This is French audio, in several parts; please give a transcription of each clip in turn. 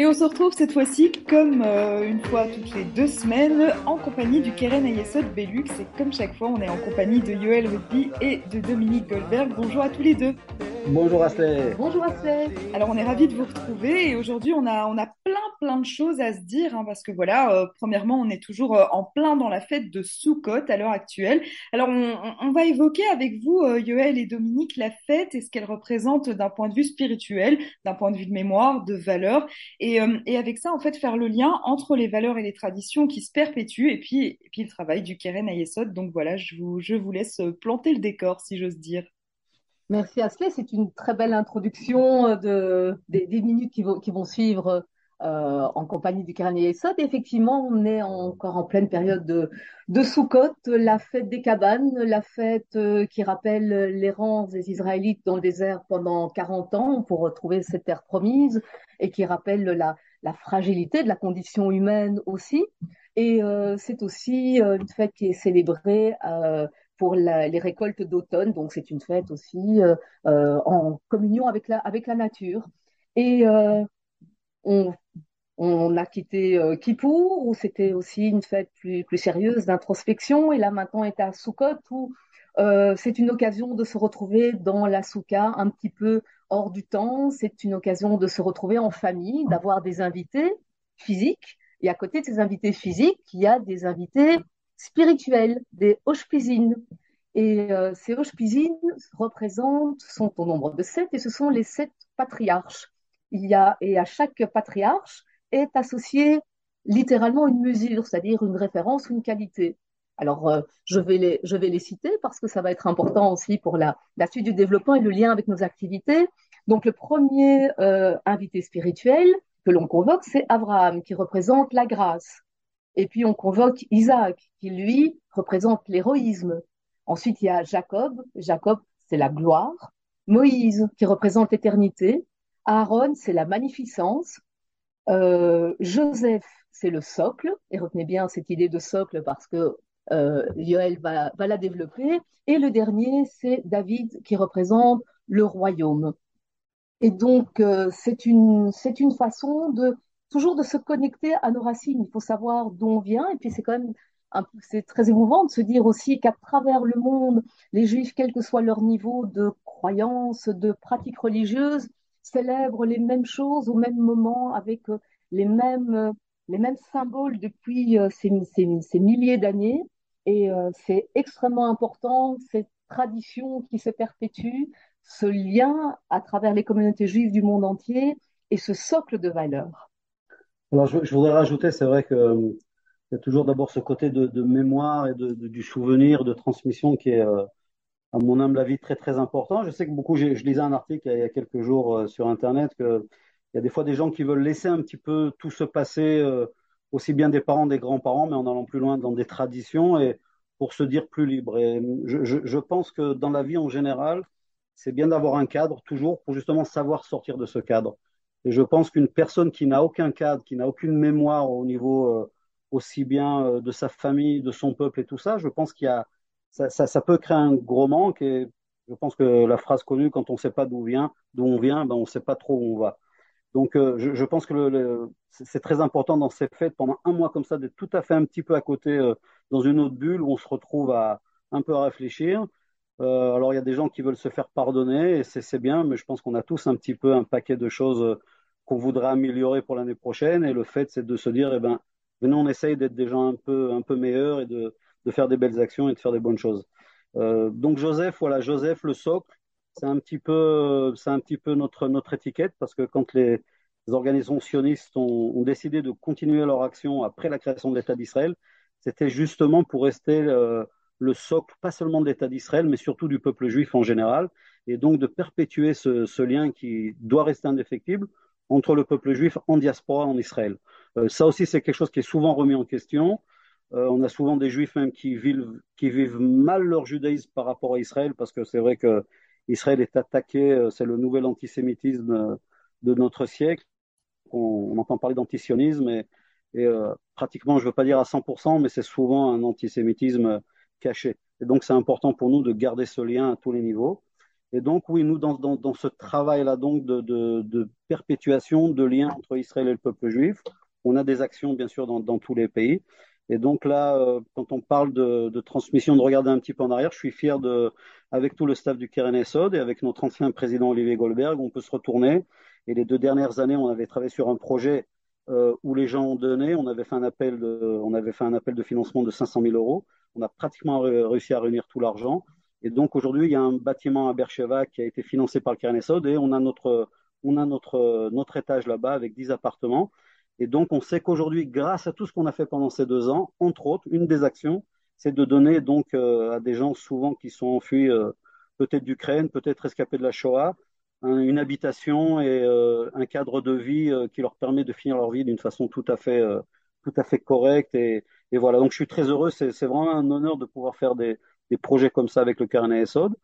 Et on se retrouve cette fois-ci, comme euh, une fois toutes les deux semaines, en compagnie du Keren Ayesot Belux. Et comme chaque fois, on est en compagnie de Yoel Rugby et de Dominique Goldberg. Bonjour à tous les deux. Bonjour Asley. Bonjour Asley. Alors on est ravis de vous retrouver et aujourd'hui on a, on a plein plein de choses à se dire hein, parce que voilà, euh, premièrement on est toujours euh, en plein dans la fête de Sukkot à l'heure actuelle. Alors on, va évoquer avec vous euh, Yoel et Dominique la fête et ce qu'elle représente d'un point de vue spirituel, d'un point de vue de mémoire, de valeur et, euh, et avec ça en fait faire le lien entre les valeurs et les traditions qui se perpétuent et puis, puis le travail du Keren Ayesod. Donc voilà, je vous, je vous laisse planter le décor si j'ose dire. Merci Asley, c'est une très belle introduction euh, de, des, des minutes qui vont, qui vont suivre euh, en compagnie du Keren Yesod. Effectivement, on est encore en pleine période de, de Sukkot, la fête des cabanes, la fête euh, qui rappelle l'errance des Israélites dans le désert pendant 40 ans pour retrouver cette terre promise et qui rappelle la, la fragilité de la condition humaine aussi. Et euh, c'est aussi euh, une fête qui est célébrée euh, pour les récoltes d'automne. Donc c'est une fête aussi euh, euh, en communion avec la, nature. Et euh, on, on, a quitté Kippour, où c'était aussi une fête plus, sérieuse d'introspection. Et là maintenant est à Sukkot, où c'est une occasion de se retrouver dans la souka un petit peu hors du temps. C'est une occasion de se retrouver en famille, d'avoir des invités physiques. Et à côté de ces invités physiques, il y a des invités spirituels, des hoshpizines. Et euh, ces hoshpizines représentent, sont au nombre de sept, et ce sont les sept patriarches. Il y a, et à chaque patriarche est associée littéralement une mesure, c'est-à-dire une référence, une qualité. Alors, euh, je, vais les, je vais les citer parce que ça va être important aussi pour la, la suite du développement et le lien avec nos activités. Donc, le premier euh, invité spirituel que l'on convoque, c'est Abraham, qui représente la grâce. Et puis on convoque Isaac, qui lui représente l'héroïsme. Ensuite, il y a Jacob. Jacob, c'est la gloire. Moïse, qui représente l'éternité. Aaron, c'est la magnificence. Euh, Joseph, c'est le socle. Et retenez bien cette idée de socle parce que euh, Yoel va, la développer. Et le dernier, c'est David, qui représente le royaume. Et donc, euh, c'est une, c'est une façon de toujours de se connecter à nos racines. Il faut savoir d'où on vient. Et puis, c'est quand même c'est très émouvant de se dire aussi qu'à travers le monde, les Juifs, quel que soit leur niveau de croyance, de pratique religieuse, célèbrent les mêmes choses au même moment avec euh, les mêmes, les mêmes symboles depuis euh, ces, ces, ces milliers d'années. Et euh, c'est extrêmement important, cette tradition qui se perpétue, ce lien à travers les communautés juives du monde entier et ce socle de valeurs. Alors, je, voudrais rajouter, c'est vrai que euh, il y a toujours d'abord ce côté de, mémoire et de, du souvenir, de transmission qui est, euh, à mon humble avis, très très important. Je sais que beaucoup, je lisais un article il y a, quelques jours euh, sur Internet que il y a des fois des gens qui veulent laisser un petit peu tout se passer, aussi bien des parents, des grands-parents, mais en allant plus loin dans des traditions et pour se dire plus libre. Et je pense que dans la vie en général, c'est bien d'avoir un cadre toujours pour justement savoir sortir de ce cadre. Et je pense qu'une personne qui n'a aucun cadre, qui n'a aucune mémoire au niveau euh, aussi bien euh, de sa famille, de son peuple et tout ça, je pense qu'il y a ça, ça, ça, peut créer un gros manque. Et je pense que la phrase connue, quand on ne sait pas d'où vient, d'où on vient, ben on ne sait pas trop où on va. Donc euh, je, je, pense que le, le, c'est très important dans ces fêtes, pendant un mois comme ça, d'être tout à fait un petit peu à côté, euh, dans une autre bulle où on se retrouve à un peu à réfléchir euh, alors, il y a des gens qui veulent se faire pardonner et c'est bien, mais je pense qu'on a tous un petit peu un paquet de choses euh, qu'on voudrait améliorer pour l'année prochaine. Et le fait, c'est de se dire, eh ben, venez, on essaye d'être des gens un peu, un peu meilleurs et de, de faire des belles actions et de faire des bonnes choses. Euh, donc, Joseph, voilà, Joseph, le socle, c'est un petit peu, c'est un petit peu notre, notre étiquette parce que quand les, organisations sionistes ont, décidé de continuer leur action après la création de l'État d'Israël, c'était justement pour rester le socle, pas seulement de l'État d'Israël, mais surtout du peuple juif en général, et donc de perpétuer ce, lien qui doit rester indéfectible entre le peuple juif en diaspora en Israël. Euh, ça aussi, c'est quelque chose qui est souvent remis en question. Euh, on a souvent des juifs même qui vivent, qui vivent mal leur judaïsme par rapport à Israël, parce que c'est vrai que Israël est attaqué, euh, c'est le nouvel antisémitisme de notre siècle. On, entend parler d'antisionisme et, pratiquement, je ne veux pas dire à 100%, mais c'est souvent un antisémitisme caché. Et donc, c'est important pour nous de garder ce lien à tous les niveaux. Et donc, oui, nous, dans, dans, ce travail-là, donc, de, de, perpétuation de lien entre Israël et le peuple juif, on a des actions, bien sûr, dans, dans tous les pays. Et donc là, euh, quand on parle de, de, transmission, de regarder un petit peu en arrière, je suis fier de, avec tout le staff du Keren Esod et avec notre ancien président Olivier Goldberg, on peut se retourner. Et les deux dernières années, on avait travaillé sur un projet euh, où les gens ont donné. On avait fait un appel de, on avait fait un appel de financement de 500 000 euros. On a pratiquement réussi à réunir tout l'argent. Et donc aujourd'hui, il y a un bâtiment à Bercheva qui a été financé par le Keren Esod et on a notre, on a notre, notre étage là-bas avec 10 appartements. Et donc, on sait qu'aujourd'hui, grâce à tout ce qu'on a fait pendant ces deux ans, entre autres, une des actions, c'est de donner donc euh, à des gens souvent qui sont enfuis, euh, peut-être d'Ukraine, peut-être escapés de la Shoah, un, une habitation et euh, un cadre de vie euh, qui leur permet de finir leur vie d'une façon tout à fait, euh, tout à fait correcte. Et, et, voilà. Donc, je suis très heureux. C'est vraiment un honneur de pouvoir faire des, des projets comme ça avec le Carnet Esod.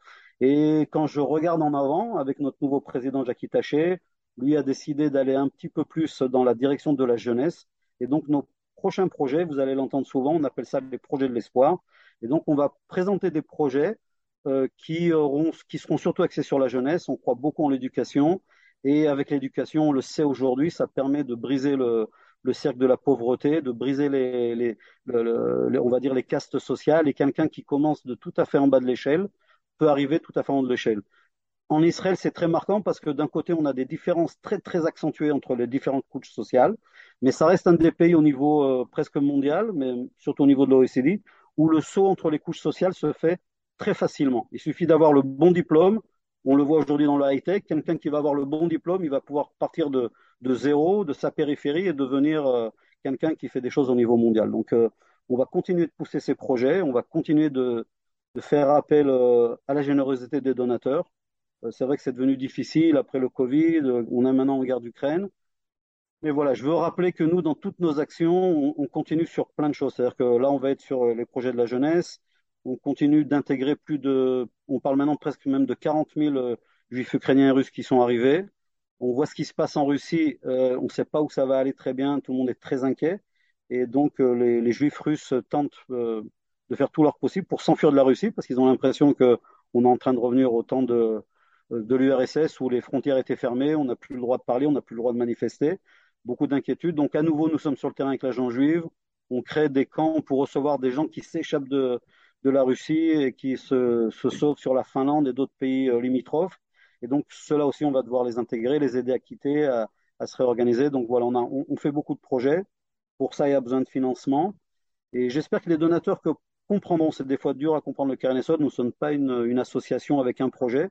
Et quand je regarde en avant avec notre nouveau président Jackie Taché, lui a décidé d'aller un petit peu plus dans la direction de la jeunesse. Et donc, nos prochains projets, vous allez l'entendre souvent, on appelle ça les projets de l'espoir. Et donc, on va présenter des projets euh, qui, auront, qui seront surtout axés sur la jeunesse. On croit beaucoup en l'éducation. Et avec l'éducation, on le sait aujourd'hui, ça permet de briser le, le cercle de la pauvreté, de briser les, les, le, le, on va dire les castes sociales. Et quelqu'un qui commence de tout à fait en bas de l'échelle peut arriver tout à fait en haut de l'échelle. En Israël, c'est très marquant parce que d'un côté, on a des différences très très accentuées entre les différentes couches sociales, mais ça reste un des pays au niveau euh, presque mondial, mais surtout au niveau de l'OECD, où le saut entre les couches sociales se fait très facilement. Il suffit d'avoir le bon diplôme. On le voit aujourd'hui dans le high-tech. Quelqu'un qui va avoir le bon diplôme, il va pouvoir partir de, de zéro, de sa périphérie et devenir euh, quelqu'un qui fait des choses au niveau mondial. Donc, euh, on va continuer de pousser ces projets. On va continuer de, de faire appel euh, à la générosité des donateurs. C'est vrai que c'est devenu difficile après le Covid. On est maintenant en guerre d'Ukraine. Mais voilà, je veux rappeler que nous, dans toutes nos actions, on, on continue sur plein de choses. C'est-à-dire que là, on va être sur les projets de la jeunesse. On continue d'intégrer plus de, on parle maintenant presque même de 40 000 euh, juifs ukrainiens et russes qui sont arrivés. On voit ce qui se passe en Russie. Euh, on ne sait pas où ça va aller très bien. Tout le monde est très inquiet. Et donc, euh, les, juifs russes tentent de faire tout leur possible pour s'enfuir de la Russie parce qu'ils ont l'impression qu'on est en train de revenir au temps de, de l'URSS où les frontières étaient fermées, on n'a plus le droit de parler, on n'a plus le droit de manifester. Beaucoup d'inquiétudes. Donc, à nouveau, nous sommes sur le terrain avec l'agent juive. On crée des camps pour recevoir des gens qui s'échappent de, de la Russie et qui se, sauvent sur la Finlande et d'autres pays euh, limitrophes. Et donc, cela aussi, on va devoir les intégrer, les aider à quitter, à, se réorganiser. Donc, voilà, on, a, on, fait beaucoup de projets. Pour ça, il y a besoin de financement. Et j'espère que les donateurs comprendront, c'est des fois dur à comprendre le Karen Nous ne sommes pas une, une, association avec un projet,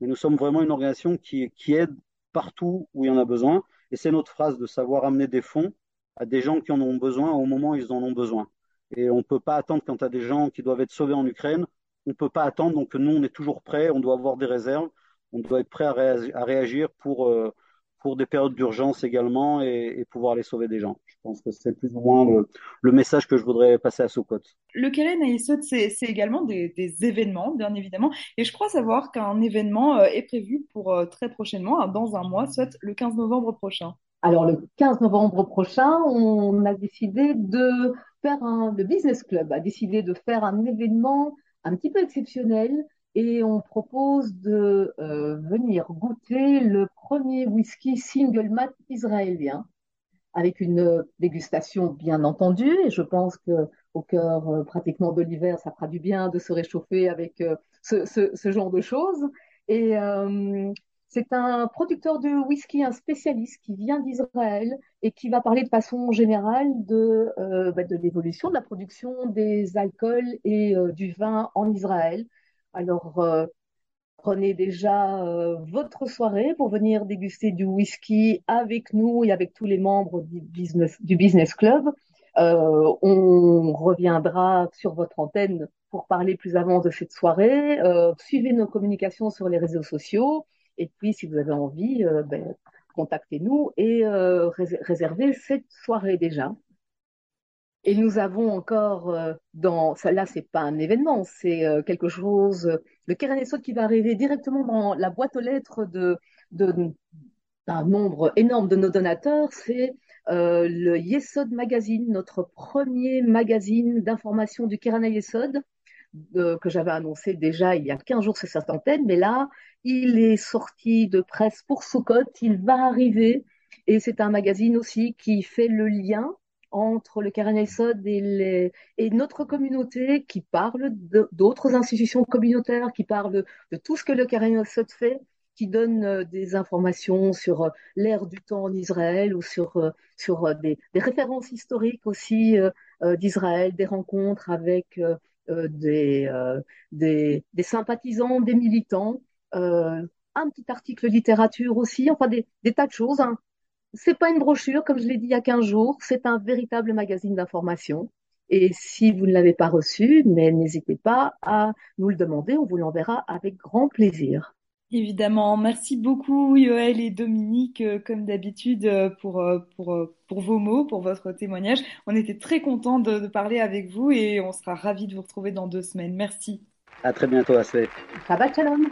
mais nous sommes vraiment une organisation qui, qui aide partout où il y en a besoin. Et c'est notre phrase de savoir amener des fonds à des gens qui en ont besoin au moment où ils en ont besoin. Et on ne peut pas attendre quand tu as des gens qui doivent être sauvés en Ukraine. On ne peut pas attendre. Donc nous, on est toujours prêt. On doit avoir des réserves. On doit être prêt à, réagir, pour, euh, pour des périodes d'urgence également et, et, pouvoir aller sauver des gens. Je pense que c'est plus ou moins le, message que je voudrais passer à Sokot. Le Keren à Isot, c'est également des, des, événements, bien évidemment. Et je crois savoir qu'un événement euh, est prévu pour euh, très prochainement, dans un mois, soit le 15 novembre prochain. Alors, le 15 novembre prochain, on a décidé de faire un, le Business Club a décidé de faire un événement un petit peu exceptionnel et on propose de euh, venir goûter le premier whisky single malt israélien avec une dégustation bien entendu. Et je pense que au cœur euh, pratiquement de l'hiver ça fera du bien de se réchauffer avec euh, ce, ce, genre de choses. Et c'est un producteur de whisky, un spécialiste qui vient d'Israël et qui va parler de façon générale de, euh, bah, l'évolution de la production des alcools et euh, du vin en Israël. Alors, euh, prenez déjà votre soirée pour venir déguster du whisky avec nous et avec tous les membres du business, club. On reviendra sur votre antenne pour parler plus avant de cette soirée. Suivez nos communications sur les réseaux sociaux. Et puis, si vous avez envie, euh, ben, contactez-nous et euh, réservez cette soirée déjà. Et nous avons encore euh, dans ça là c'est pas un événement, c'est quelque chose le Keren Esod qui va arriver directement dans la boîte aux lettres de d'un nombre énorme de nos donateurs, c'est le Yesod Magazine, notre premier magazine d'information du Keren Yesod, que j'avais annoncé déjà il y a 15 jours sur cette antenne, mais là, il est sorti de presse pour Soukot, il va arriver, et c'est un magazine aussi qui fait le lien entre le Keren Sod et, notre communauté, qui parle d'autres institutions communautaires, qui parle de tout ce que le Keren Sod fait, qui donne euh, des informations sur euh, l'ère du temps en Israël ou sur, euh, sur des références historiques aussi d'Israël, des rencontres avec des, des, des, sympathisants, des militants, un petit article littérature aussi, enfin des, des tas de choses. Hein. C'est pas une brochure, comme je l'ai dit il y a 15 jours, c'est un véritable magazine d'information. Et si vous ne l'avez pas reçu, mais n'hésitez pas à nous le demander, on vous l'enverra avec grand plaisir. Évidemment, merci beaucoup Yoël et Dominique, euh, comme d'habitude, euh, pour, euh, pour, pour vos mots, pour votre témoignage. On était très contents de, de parler avec vous et on sera ravis de vous retrouver dans deux semaines. Merci. À très bientôt, Ashley. Shabbat shalom?